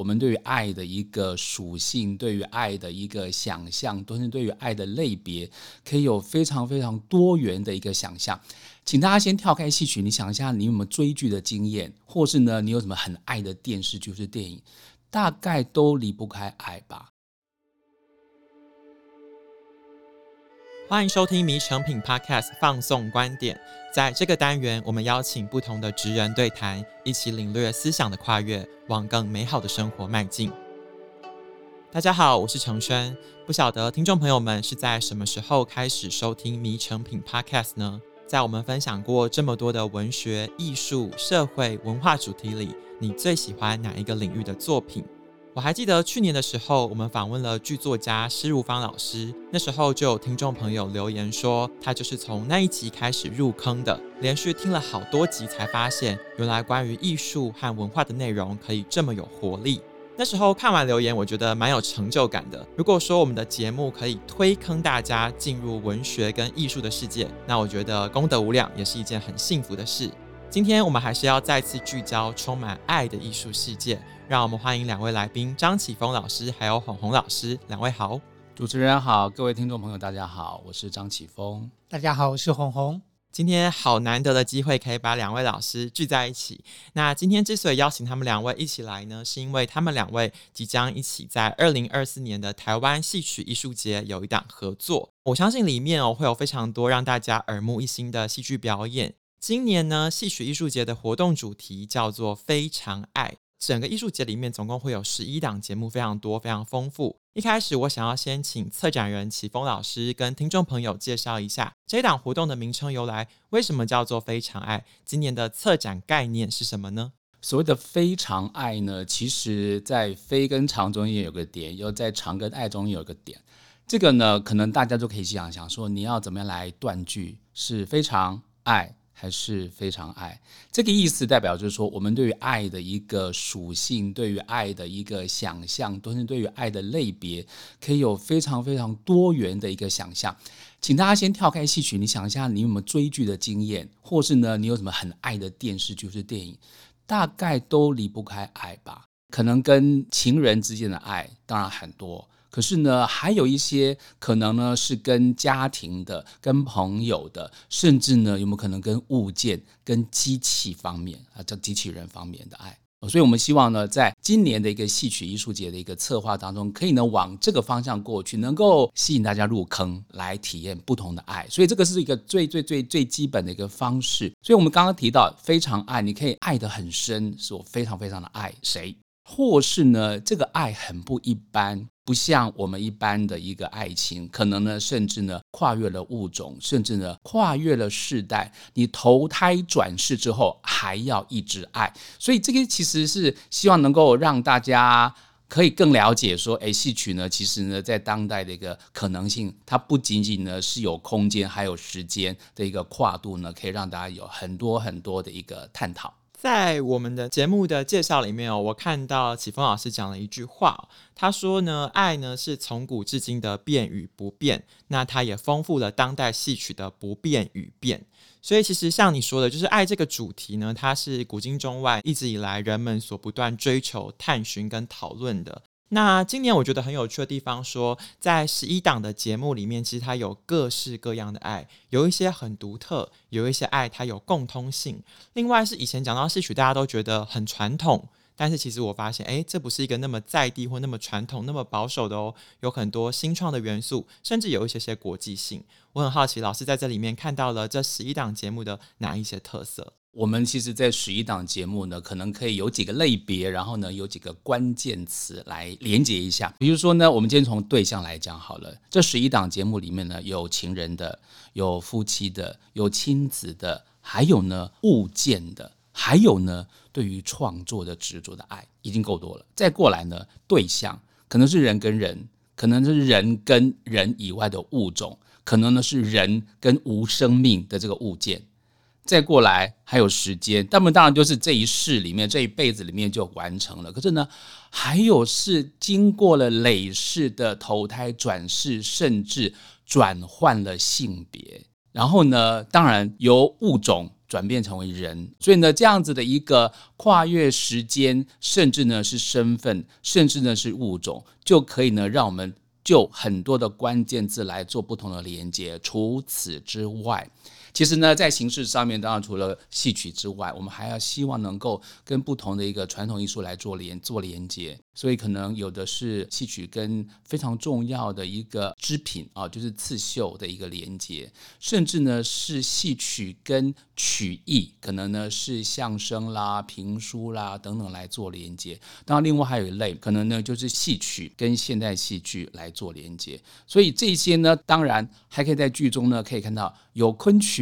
我们对于爱的一个属性，对于爱的一个想象，都是对于爱的类别，可以有非常非常多元的一个想象。请大家先跳开戏曲，你想一下，你有没有追剧的经验，或是呢，你有什么很爱的电视剧或是电影，大概都离不开爱吧。欢迎收听《迷诚品 Podcast》放送观点。在这个单元，我们邀请不同的职人对谈，一起领略思想的跨越，往更美好的生活迈进。大家好，我是承轩。不晓得听众朋友们是在什么时候开始收听《迷诚品 Podcast》呢？在我们分享过这么多的文学、艺术、社会、文化主题里，你最喜欢哪一个领域的作品？我还记得去年的时候，我们访问了剧作家施如芳老师，那时候就有听众朋友留言说，他就是从那一集开始入坑的，连续听了好多集才发现，原来关于艺术和文化的内容可以这么有活力。那时候看完留言，我觉得蛮有成就感的。如果说我们的节目可以推坑大家进入文学跟艺术的世界，那我觉得功德无量，也是一件很幸福的事。今天我们还是要再次聚焦充满爱的艺术世界。让我们欢迎两位来宾张启峰老师还有红红老师，两位好。主持人好，各位听众朋友大家好，我是张启峰。大家好，我是红红。今天好难得的机会可以把两位老师聚在一起。那今天之所以邀请他们两位一起来呢，是因为他们两位即将一起在二零二四年的台湾戏曲艺术节有一档合作。我相信里面哦会有非常多让大家耳目一新的戏剧表演。今年呢，戏曲艺术节的活动主题叫做“非常爱”。整个艺术节里面总共会有十一档节目，非常多，非常丰富。一开始我想要先请策展人启峰老师跟听众朋友介绍一下这一档活动的名称由来，为什么叫做“非常爱”？今年的策展概念是什么呢？所谓的“非常爱”呢，其实在“非”跟“常”中间有个点，又在“长”跟“爱”中间有个点。这个呢，可能大家都可以想想说，你要怎么样来断句，是非常爱。还是非常爱，这个意思代表就是说，我们对于爱的一个属性，对于爱的一个想象，都是对于爱的类别，可以有非常非常多元的一个想象。请大家先跳开戏曲，你想一下，你有没有追剧的经验，或是呢，你有什么很爱的电视剧或是电影，大概都离不开爱吧？可能跟情人之间的爱，当然很多。可是呢，还有一些可能呢是跟家庭的、跟朋友的，甚至呢有没有可能跟物件、跟机器方面啊，这机器人方面的爱？所以我们希望呢，在今年的一个戏曲艺术节的一个策划当中，可以呢往这个方向过去，能够吸引大家入坑来体验不同的爱。所以这个是一个最最最最基本的一个方式。所以我们刚刚提到非常爱，你可以爱得很深，是我非常非常的爱谁，或是呢这个爱很不一般。不像我们一般的一个爱情，可能呢，甚至呢，跨越了物种，甚至呢，跨越了世代。你投胎转世之后，还要一直爱。所以这个其实是希望能够让大家可以更了解说，哎，戏曲呢，其实呢，在当代的一个可能性，它不仅仅呢是有空间，还有时间的一个跨度呢，可以让大家有很多很多的一个探讨。在我们的节目的介绍里面哦，我看到启峰老师讲了一句话，他说呢，爱呢是从古至今的变与不变，那它也丰富了当代戏曲的不变与变。所以其实像你说的，就是爱这个主题呢，它是古今中外一直以来人们所不断追求、探寻跟讨论的。那今年我觉得很有趣的地方说，在十一档的节目里面，其实它有各式各样的爱，有一些很独特，有一些爱它有共通性。另外是以前讲到戏曲，大家都觉得很传统，但是其实我发现，诶，这不是一个那么在地或那么传统、那么保守的哦，有很多新创的元素，甚至有一些些国际性。我很好奇，老师在这里面看到了这十一档节目的哪一些特色？我们其实，在十一档节目呢，可能可以有几个类别，然后呢，有几个关键词来连接一下。比如说呢，我们今天从对象来讲好了，这十一档节目里面呢，有情人的，有夫妻的，有亲子的，还有呢物件的，还有呢对于创作的执着的爱，已经够多了。再过来呢，对象可能是人跟人，可能是人跟人以外的物种，可能呢是人跟无生命的这个物件。再过来还有时间，他们当然就是这一世里面，这一辈子里面就完成了。可是呢，还有是经过了累世的投胎转世，甚至转换了性别。然后呢，当然由物种转变成为人。所以呢，这样子的一个跨越时间，甚至呢是身份，甚至呢是物种，就可以呢让我们就很多的关键字来做不同的连接。除此之外，其实呢，在形式上面，当然除了戏曲之外，我们还要希望能够跟不同的一个传统艺术来做连做连接。所以可能有的是戏曲跟非常重要的一个织品啊，就是刺绣的一个连接，甚至呢是戏曲跟曲艺，可能呢是相声啦、评书啦等等来做连接。当然，另外还有一类，可能呢就是戏曲跟现代戏剧来做连接。所以这些呢，当然还可以在剧中呢可以看到有昆曲、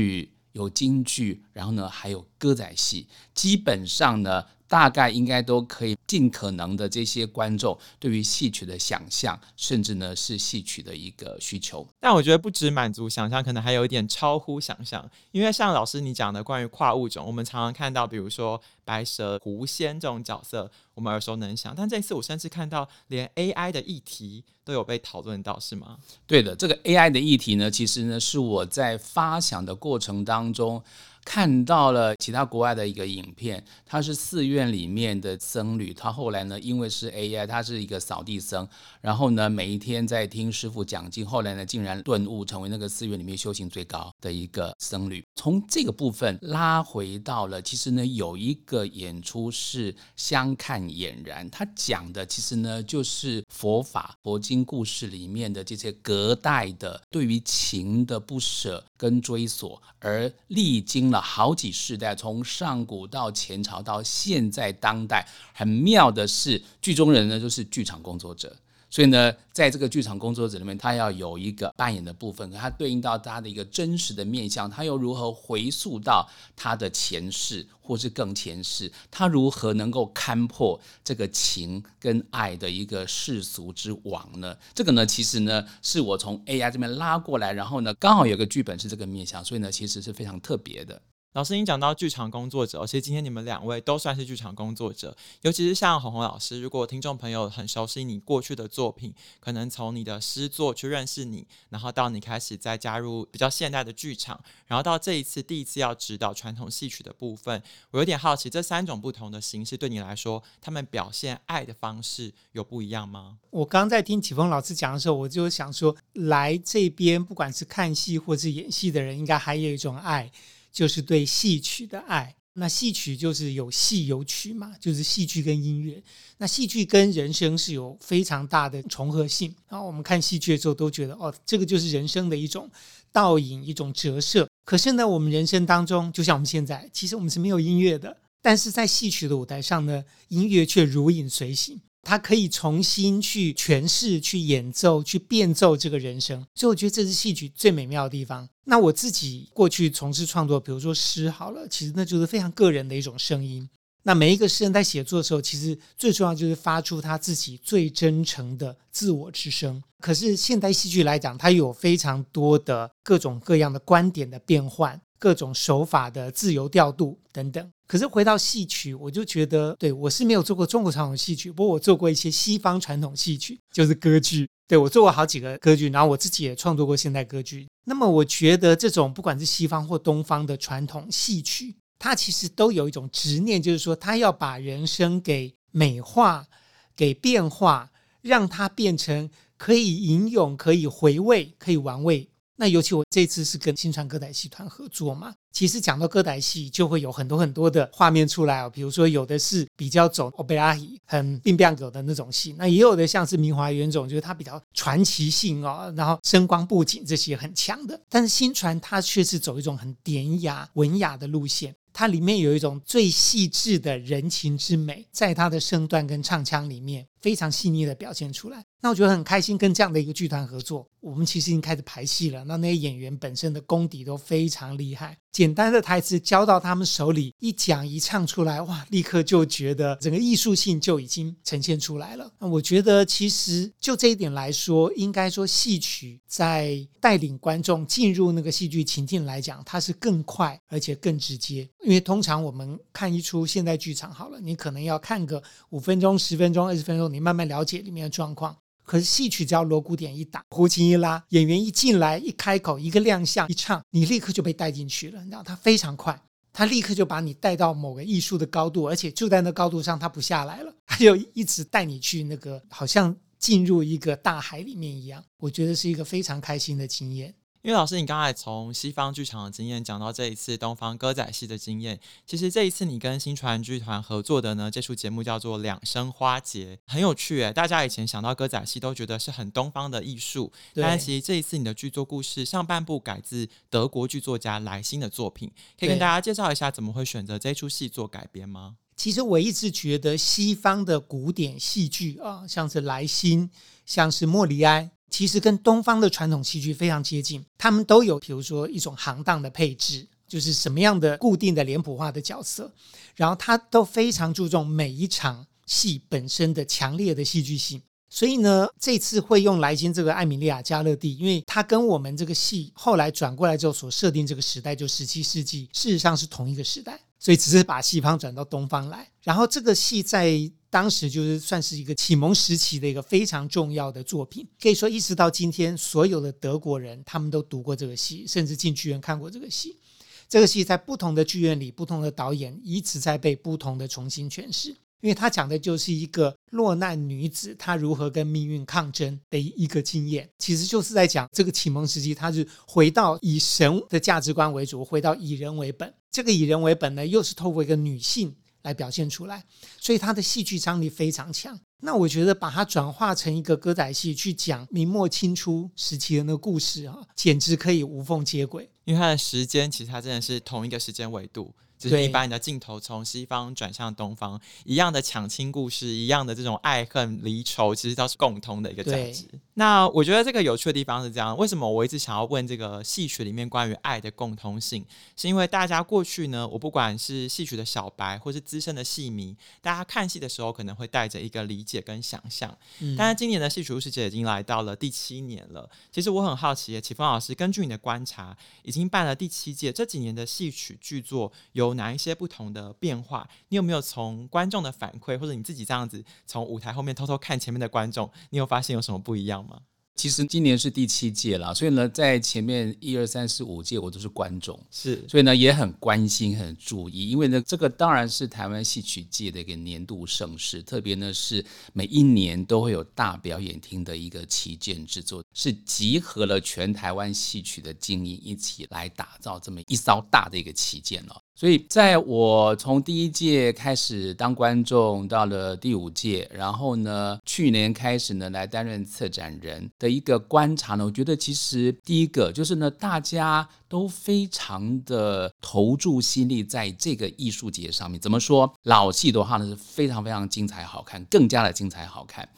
有京剧，然后呢还有歌仔戏，基本上呢。大概应该都可以尽可能的这些观众对于戏曲的想象，甚至呢是戏曲的一个需求。但我觉得不止满足想象，可能还有一点超乎想象。因为像老师你讲的关于跨物种，我们常常看到，比如说白蛇、狐仙这种角色，我们耳熟能详。但这一次我甚至看到连 AI 的议题都有被讨论到，是吗？对的，这个 AI 的议题呢，其实呢是我在发想的过程当中。看到了其他国外的一个影片，他是寺院里面的僧侣，他后来呢，因为是 AI，他是一个扫地僧，然后呢，每一天在听师傅讲经，后来呢，竟然顿悟，成为那个寺院里面修行最高的一个僧侣。从这个部分拉回到了，其实呢，有一个演出是相看俨然，他讲的其实呢，就是佛法佛经故事里面的这些隔代的对于情的不舍跟追索，而历经了。好几世代，从上古到前朝到现在当代，很妙的是，剧中人呢就是剧场工作者，所以呢，在这个剧场工作者里面，他要有一个扮演的部分，他对应到他的一个真实的面相，他又如何回溯到他的前世，或是更前世，他如何能够看破这个情跟爱的一个世俗之网呢？这个呢，其实呢，是我从 AI 这边拉过来，然后呢，刚好有个剧本是这个面相，所以呢，其实是非常特别的。老师，你讲到剧场工作者，其实今天你们两位都算是剧场工作者，尤其是像红红老师，如果听众朋友很熟悉你过去的作品，可能从你的诗作去认识你，然后到你开始再加入比较现代的剧场，然后到这一次第一次要指导传统戏曲的部分，我有点好奇，这三种不同的形式对你来说，他们表现爱的方式有不一样吗？我刚在听启峰老师讲的时候，我就想说，来这边不管是看戏或是演戏的人，应该还有一种爱。就是对戏曲的爱，那戏曲就是有戏有曲嘛，就是戏剧跟音乐。那戏剧跟人生是有非常大的重合性。然后我们看戏剧的时候都觉得，哦，这个就是人生的一种倒影，一种折射。可是呢，我们人生当中，就像我们现在，其实我们是没有音乐的，但是在戏曲的舞台上呢，音乐却如影随形。他可以重新去诠释、去演奏、去变奏这个人生，所以我觉得这是戏曲最美妙的地方。那我自己过去从事创作，比如说诗好了，其实那就是非常个人的一种声音。那每一个诗人在写作的时候，其实最重要就是发出他自己最真诚的自我之声。可是现代戏剧来讲，它有非常多的各种各样的观点的变换。各种手法的自由调度等等，可是回到戏曲，我就觉得，对，我是没有做过中国传统戏曲，不过我做过一些西方传统戏曲，就是歌剧。对，我做过好几个歌剧，然后我自己也创作过现代歌剧。那么我觉得这种不管是西方或东方的传统戏曲，它其实都有一种执念，就是说它要把人生给美化、给变化，让它变成可以吟咏、可以回味、可以玩味。那尤其我这次是跟新传歌仔戏团合作嘛，其实讲到歌仔戏就会有很多很多的画面出来哦，比如说有的是比较走欧贝拉戏，很变变狗的那种戏，那也有的像是明华园种，就是它比较传奇性哦，然后声光布景这些很强的，但是新传它却是走一种很典雅文雅的路线。它里面有一种最细致的人情之美，在它的声段跟唱腔里面非常细腻的表现出来。那我觉得很开心，跟这样的一个剧团合作。我们其实已经开始排戏了，那那些演员本身的功底都非常厉害。简单的台词交到他们手里，一讲一唱出来，哇，立刻就觉得整个艺术性就已经呈现出来了。那我觉得，其实就这一点来说，应该说戏曲在带领观众进入那个戏剧情境来讲，它是更快而且更直接。因为通常我们看一出现代剧场好了，你可能要看个五分钟、十分钟、二十分钟，你慢慢了解里面的状况。可是戏曲只要锣鼓点一打，胡琴一拉，演员一进来一开口，一个亮相一唱，你立刻就被带进去了。你知道他非常快，他立刻就把你带到某个艺术的高度，而且就在那高度上，他不下来了，他就一直带你去那个，好像进入一个大海里面一样。我觉得是一个非常开心的经验。因为老师，你刚才从西方剧场的经验讲到这一次东方歌仔戏的经验，其实这一次你跟新传剧团合作的呢，这出节目叫做《两生花节》，很有趣诶。大家以前想到歌仔戏都觉得是很东方的艺术，但是其实这一次你的剧作故事上半部改自德国剧作家莱辛的作品，可以跟大家介绍一下怎么会选择这出戏做改编吗？其实我一直觉得西方的古典戏剧啊，像是莱辛，像是莫里埃。其实跟东方的传统戏剧非常接近，他们都有，比如说一种行当的配置，就是什么样的固定的脸谱化的角色，然后他都非常注重每一场戏本身的强烈的戏剧性。所以呢，这次会用莱辛这个艾米莉亚加勒蒂，因为他跟我们这个戏后来转过来之后所设定这个时代，就十七世纪，事实上是同一个时代，所以只是把戏方转到东方来。然后这个戏在当时就是算是一个启蒙时期的一个非常重要的作品，可以说一直到今天，所有的德国人他们都读过这个戏，甚至进剧院看过这个戏。这个戏在不同的剧院里，不同的导演一直在被不同的重新诠释。因为他讲的就是一个落难女子，她如何跟命运抗争的一个经验，其实就是在讲这个启蒙时期，她是回到以神的价值观为主，回到以人为本。这个以人为本呢，又是透过一个女性来表现出来，所以它的戏剧张力非常强。那我觉得把它转化成一个歌仔戏去讲明末清初时期的那个故事啊，简直可以无缝接轨。因为它的时间其实它真的是同一个时间维度。就是你把你的镜头从西方转向东方，一样的抢亲故事，一样的这种爱恨离愁，其实都是共通的一个价值。那我觉得这个有趣的地方是这样：为什么我一直想要问这个戏曲里面关于爱的共通性？是因为大家过去呢，我不管是戏曲的小白，或是资深的戏迷，大家看戏的时候可能会带着一个理解跟想象。嗯，但是今年的戏曲故事节已经来到了第七年了。其实我很好奇，启峰老师，根据你的观察，已经办了第七届，这几年的戏曲剧作有有哪一些不同的变化？你有没有从观众的反馈，或者你自己这样子从舞台后面偷偷看前面的观众，你有发现有什么不一样吗？其实今年是第七届了，所以呢，在前面一二三四五届我都是观众，是，所以呢也很关心、很注意，因为呢，这个当然是台湾戏曲界的一个年度盛事，特别呢是每一年都会有大表演厅的一个旗舰制作，是集合了全台湾戏曲的精英一起来打造这么一艘大的一个旗舰了。所以，在我从第一届开始当观众，到了第五届，然后呢，去年开始呢来担任策展人的一个观察呢，我觉得其实第一个就是呢，大家都非常的投注心力在这个艺术节上面。怎么说？老戏的话呢是非常非常精彩好看，更加的精彩好看。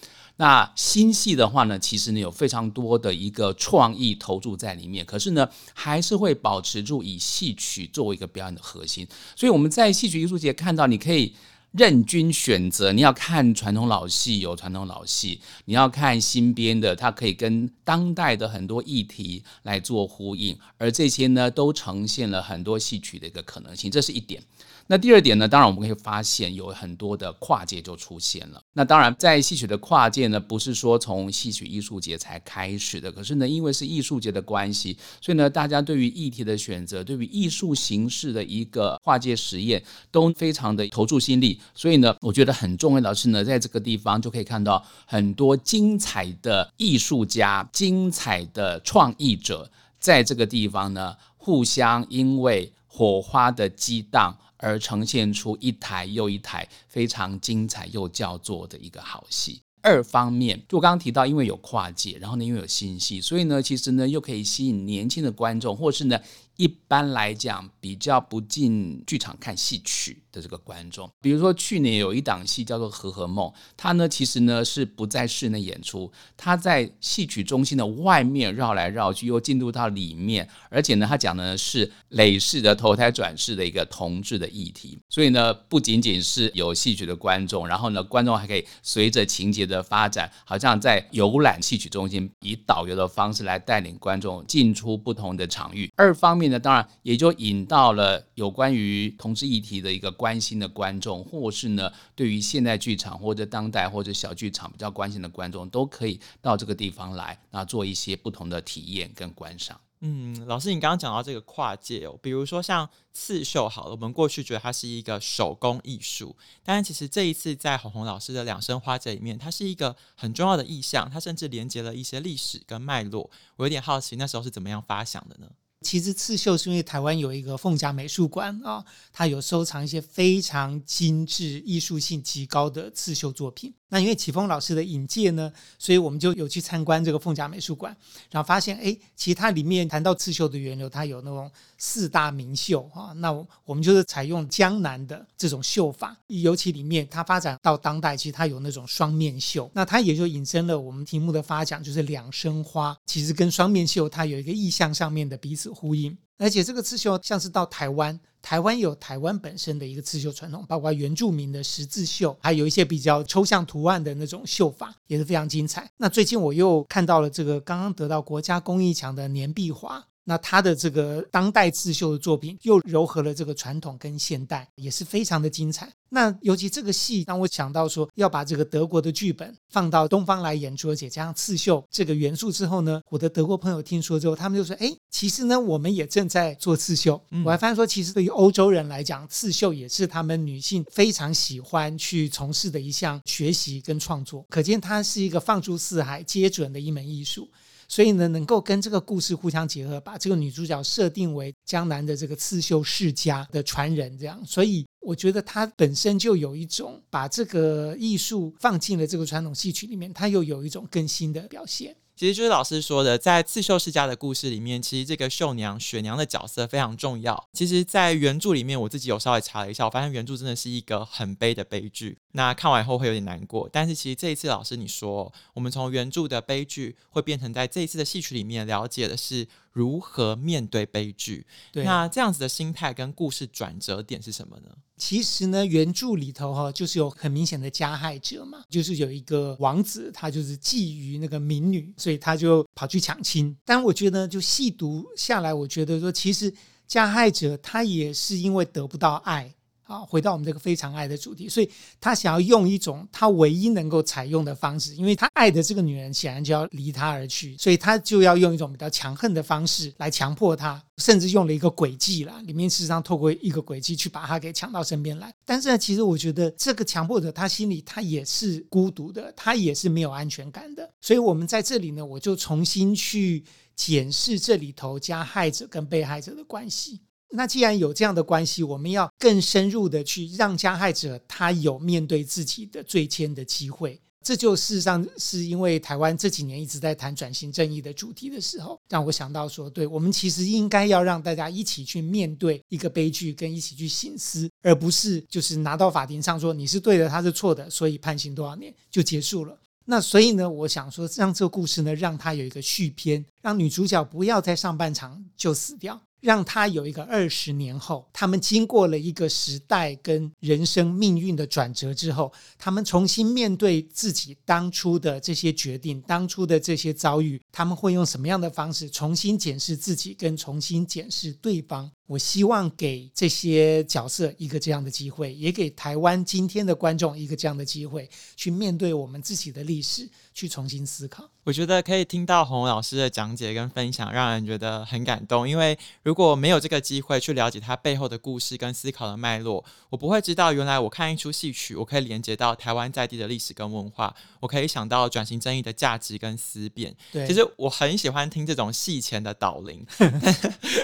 那新戏的话呢，其实呢有非常多的一个创意投注在里面，可是呢还是会保持住以戏曲作为一个表演的核心。所以我们在戏曲艺术节看到，你可以任君选择，你要看传统老戏有传统老戏，你要看新编的，它可以跟当代的很多议题来做呼应，而这些呢都呈现了很多戏曲的一个可能性，这是一点。那第二点呢，当然我们可以发现有很多的跨界就出现了。那当然，在戏曲的跨界呢，不是说从戏曲艺术节才开始的，可是呢，因为是艺术节的关系，所以呢，大家对于议题的选择，对于艺术形式的一个跨界实验，都非常的投注心力。所以呢，我觉得很重要的是呢，在这个地方就可以看到很多精彩的艺术家、精彩的创意者，在这个地方呢，互相因为火花的激荡。而呈现出一台又一台非常精彩又叫座的一个好戏。二方面，就我刚刚提到，因为有跨界，然后呢，因为有新戏，所以呢，其实呢，又可以吸引年轻的观众，或是呢。一般来讲，比较不进剧场看戏曲的这个观众，比如说去年有一档戏叫做《和和梦》，它呢其实呢是不在室内演出，它在戏曲中心的外面绕来绕去，又进入到里面，而且呢，它讲的是累世的投胎转世的一个同志的议题，所以呢，不仅仅是有戏曲的观众，然后呢，观众还可以随着情节的发展，好像在游览戏曲中心，以导游的方式来带领观众进出不同的场域。二方面。那当然也就引到了有关于同志议题的一个关心的观众，或是呢对于现代剧场或者当代或者小剧场比较关心的观众，都可以到这个地方来，那做一些不同的体验跟观赏。嗯，老师，你刚刚讲到这个跨界哦，比如说像刺绣，好了，我们过去觉得它是一个手工艺术，但是其实这一次在红红老师的两生花节里面，它是一个很重要的意象，它甚至连接了一些历史跟脉络。我有点好奇，那时候是怎么样发想的呢？其实刺绣是因为台湾有一个凤甲美术馆啊，它有收藏一些非常精致、艺术性极高的刺绣作品。那因为启峰老师的引荐呢，所以我们就有去参观这个凤甲美术馆，然后发现，哎，其实它里面谈到刺绣的源流，它有那种四大名绣哈。那我们就是采用江南的这种绣法，尤其里面它发展到当代，其实它有那种双面绣，那它也就引申了我们题目的发想，就是两生花，其实跟双面绣它有一个意象上面的彼此呼应。而且这个刺绣像是到台湾，台湾有台湾本身的一个刺绣传统，包括原住民的十字绣，还有一些比较抽象图案的那种绣法，也是非常精彩。那最近我又看到了这个刚刚得到国家工艺奖的年壁画。那他的这个当代刺绣的作品，又糅合了这个传统跟现代，也是非常的精彩。那尤其这个戏，当我想到说要把这个德国的剧本放到东方来演出，而且加上刺绣这个元素之后呢，我的德国朋友听说之后，他们就说：“哎，其实呢，我们也正在做刺绣。”我还发现说，其实对于欧洲人来讲，刺绣也是他们女性非常喜欢去从事的一项学习跟创作。可见它是一个放诸四海皆准的一门艺术。所以呢，能够跟这个故事互相结合，把这个女主角设定为江南的这个刺绣世家的传人，这样，所以我觉得它本身就有一种把这个艺术放进了这个传统戏曲里面，它又有一种更新的表现。其实就是老师说的，在刺绣世家的故事里面，其实这个绣娘雪娘的角色非常重要。其实，在原著里面，我自己有稍微查了一下，我发现原著真的是一个很悲的悲剧。那看完以后会有点难过。但是，其实这一次老师你说，我们从原著的悲剧，会变成在这一次的戏曲里面了解的是如何面对悲剧。对，那这样子的心态跟故事转折点是什么呢？其实呢，原著里头哈，就是有很明显的加害者嘛，就是有一个王子，他就是觊觎那个民女，所以他就跑去抢亲。但我觉得，就细读下来，我觉得说，其实加害者他也是因为得不到爱。啊，回到我们这个非常爱的主题，所以他想要用一种他唯一能够采用的方式，因为他爱的这个女人显然就要离他而去，所以他就要用一种比较强横的方式来强迫她，甚至用了一个诡计啦，里面事实上透过一个诡计去把她给抢到身边来。但是呢，其实我觉得这个强迫者他心里他也是孤独的，他也是没有安全感的。所以我们在这里呢，我就重新去检视这里头加害者跟被害者的关系。那既然有这样的关系，我们要更深入的去让加害者他有面对自己的罪愆的机会。这就事实上是因为台湾这几年一直在谈转型正义的主题的时候，让我想到说，对，我们其实应该要让大家一起去面对一个悲剧，跟一起去醒思，而不是就是拿到法庭上说你是对的，他是错的，所以判刑多少年就结束了。那所以呢，我想说，让这个故事呢，让它有一个续篇，让女主角不要在上半场就死掉。让他有一个二十年后，他们经过了一个时代跟人生命运的转折之后，他们重新面对自己当初的这些决定，当初的这些遭遇，他们会用什么样的方式重新检视自己，跟重新检视对方？我希望给这些角色一个这样的机会，也给台湾今天的观众一个这样的机会，去面对我们自己的历史，去重新思考。我觉得可以听到鸿鸿老师的讲解跟分享，让人觉得很感动。因为如果没有这个机会去了解他背后的故事跟思考的脉络，我不会知道原来我看一出戏曲，我可以连接到台湾在地的历史跟文化，我可以想到转型正义的价值跟思辨。对，其实我很喜欢听这种戏前的导聆，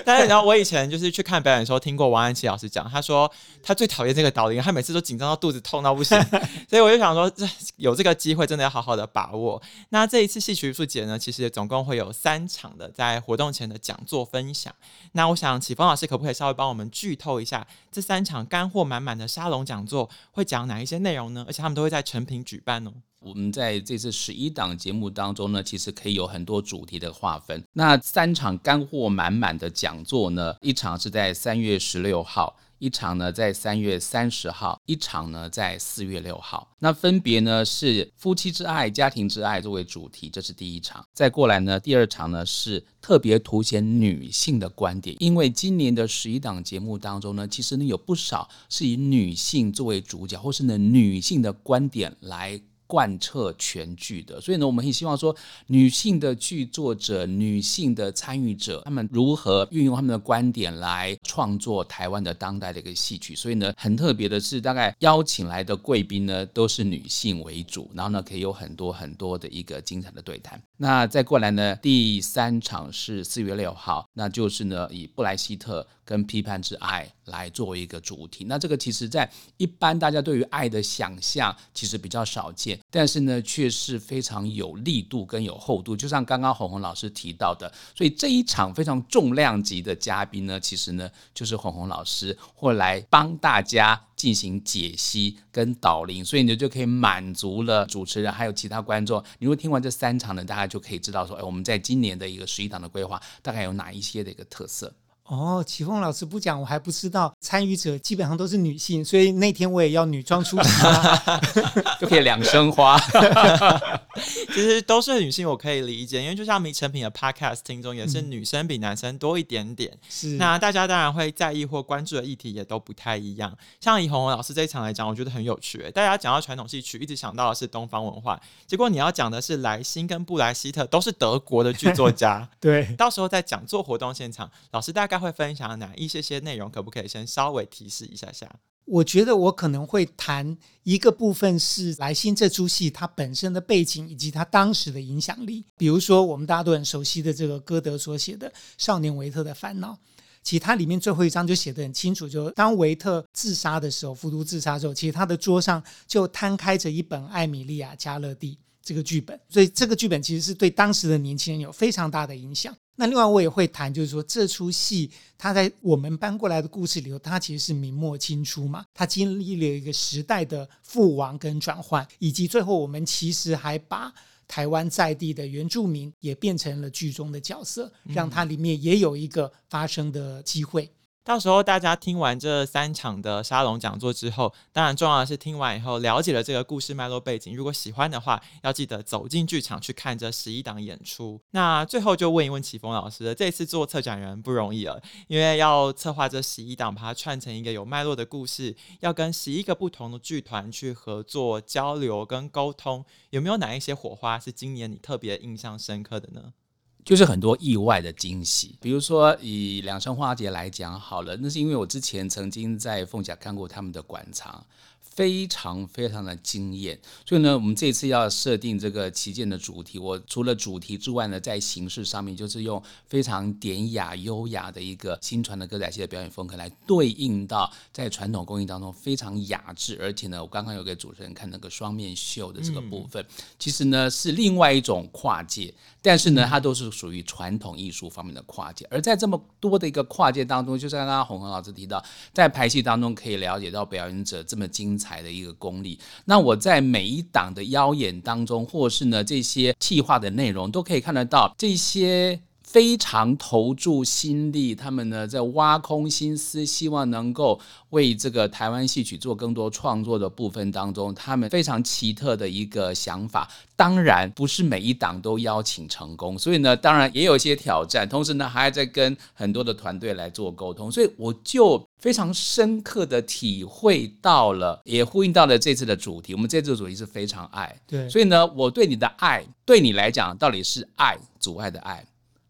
但是然后我以前就是。去看表演的时候，听过王安琪老师讲，他说他最讨厌这个导演，他每次都紧张到肚子痛到不行，所以我就想说，这有这个机会，真的要好好的把握。那这一次戏曲艺术节呢，其实总共会有三场的在活动前的讲座分享。那我想启峰老师可不可以稍微帮我们剧透一下，这三场干货满满的沙龙讲座会讲哪一些内容呢？而且他们都会在成品举办哦。我们在这次十一档节目当中呢，其实可以有很多主题的划分。那三场干货满满的讲座呢，一场是在三月十六号，一场呢在三月三十号，一场呢在四月六号。那分别呢是夫妻之爱、家庭之爱作为主题，这是第一场。再过来呢，第二场呢是特别凸显女性的观点，因为今年的十一档节目当中呢，其实呢有不少是以女性作为主角，或是呢女性的观点来。贯彻全剧的。所以呢，我们很希望说，女性的剧作者、女性的参与者，他们如何运用他们的观点来创作台湾的当代的一个戏曲。所以呢，很特别的是，大概邀请来的贵宾呢都是女性为主，然后呢，可以有很多很多的一个精彩的对谈。那再过来呢，第三场是四月六号，那就是呢，以布莱希特跟批判之爱来作为一个主题。那这个其实在一般大家对于爱的想象其实比较少见，但是呢，却是非常有力度跟有厚度。就像刚刚红红老师提到的，所以这一场非常重量级的嘉宾呢，其实呢就是红红老师会来帮大家进行解析跟导聆，所以你就可以满足了主持人还有其他观众。你如果听完这三场呢，大家就可以知道说，哎，我们在今年的一个十一档的规划大概有哪一些的一个特色。哦，启凤老师不讲，我还不知道参与者基本上都是女性，所以那天我也要女装出席，就可以两生花。其实都是女性，我可以理解，因为就像迷成品的 Podcast 听众也是女生比男生多一点点。是、嗯，那大家当然会在意或关注的议题也都不太一样。像以红红老师这一场来讲，我觉得很有趣。大家讲到传统戏曲，一直想到的是东方文化，结果你要讲的是莱辛跟布莱希特都是德国的剧作家。对，到时候在讲座活动现场，老师大概。会分享哪一些些内容？可不可以先稍微提示一下下？我觉得我可能会谈一个部分是莱辛这出戏它本身的背景以及它当时的影响力。比如说，我们大家都很熟悉的这个歌德所写的《少年维特的烦恼》，其实它里面最后一章就写得很清楚，就当维特自杀的时候，服毒自杀的时候，其实他的桌上就摊开着一本《艾米莉亚加勒蒂》这个剧本，所以这个剧本其实是对当时的年轻人有非常大的影响。那另外我也会谈，就是说这出戏它在我们搬过来的故事里头，它其实是明末清初嘛，它经历了一个时代的覆亡跟转换，以及最后我们其实还把台湾在地的原住民也变成了剧中的角色，让它里面也有一个发声的机会。到时候大家听完这三场的沙龙讲座之后，当然重要的是听完以后了解了这个故事脉络背景。如果喜欢的话，要记得走进剧场去看这十一档演出。那最后就问一问启峰老师了，这次做策展人不容易了，因为要策划这十一档，把它串成一个有脉络的故事，要跟十一个不同的剧团去合作交流跟沟通，有没有哪一些火花是今年你特别印象深刻的呢？就是很多意外的惊喜，比如说以两生花节来讲好了，那是因为我之前曾经在凤甲看过他们的馆藏。非常非常的惊艳，所以呢，我们这次要设定这个旗舰的主题，我除了主题之外呢，在形式上面就是用非常典雅优雅的一个新传的歌仔戏的表演风格来对应到在传统工艺当中非常雅致，而且呢，我刚刚有给主持人看那个双面绣的这个部分，嗯、其实呢是另外一种跨界，但是呢，它都是属于传统艺术方面的跨界，而在这么多的一个跨界当中，就像刚刚洪恒老师提到，在排戏当中可以了解到表演者这么精彩。台的一个功力，那我在每一档的邀演当中，或是呢这些企划的内容，都可以看得到这些非常投注心力，他们呢在挖空心思，希望能够为这个台湾戏曲做更多创作的部分当中，他们非常奇特的一个想法。当然不是每一档都邀请成功，所以呢，当然也有一些挑战。同时呢，还在跟很多的团队来做沟通，所以我就非常深刻的体会到了，也呼应到了这次的主题。我们这次的主题是非常爱，对。所以呢，我对你的爱，对你来讲，到底是爱阻碍的爱，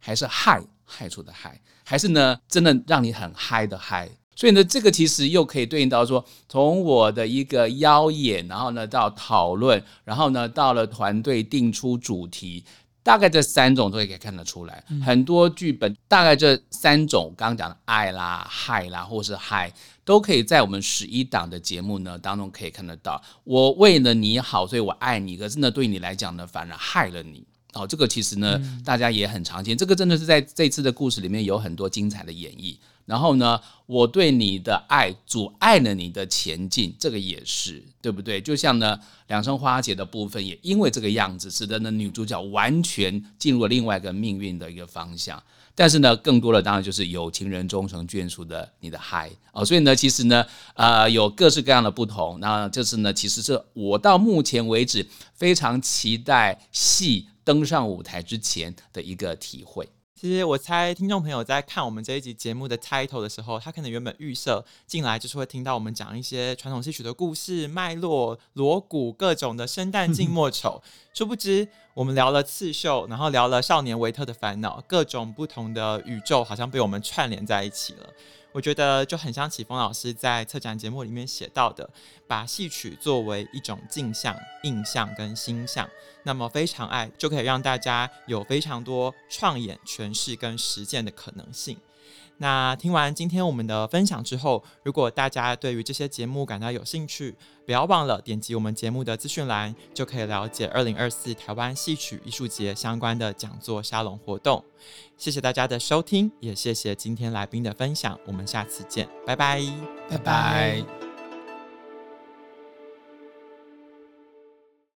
还是害害处的害，还是呢，真的让你很嗨的嗨？所以呢，这个其实又可以对应到说，从我的一个邀演，然后呢到讨论，然后呢到了团队定出主题，大概这三种都可以看得出来。嗯、很多剧本大概这三种，刚刚讲的爱啦、害啦，或是害，都可以在我们十一档的节目呢当中可以看得到。我为了你好，所以我爱你，可是呢对你来讲呢，反而害了你。哦，这个其实呢，嗯、大家也很常见。这个真的是在这次的故事里面有很多精彩的演绎。然后呢，我对你的爱阻碍了你的前进，这个也是对不对？就像呢，两生花节的部分也因为这个样子，使得呢女主角完全进入了另外一个命运的一个方向。但是呢，更多的当然就是有情人终成眷属的你的嗨哦。所以呢，其实呢，呃，有各式各样的不同。那这次呢，其实是我到目前为止非常期待戏登上舞台之前的一个体会。其实我猜听众朋友在看我们这一集节目的 title 的时候，他可能原本预设进来就是会听到我们讲一些传统戏曲的故事脉络、锣鼓各种的生旦净末丑，殊不知我们聊了刺绣，然后聊了少年维特的烦恼，各种不同的宇宙好像被我们串联在一起了。我觉得就很像启峰老师在策展节目里面写到的，把戏曲作为一种镜像、印象跟心象，那么非常爱就可以让大家有非常多创演、诠释跟实践的可能性。那听完今天我们的分享之后，如果大家对于这些节目感到有兴趣，不要忘了点击我们节目的资讯栏，就可以了解二零二四台湾戏曲艺术节相关的讲座沙龙活动。谢谢大家的收听，也谢谢今天来宾的分享。我们下次见，拜拜，拜拜。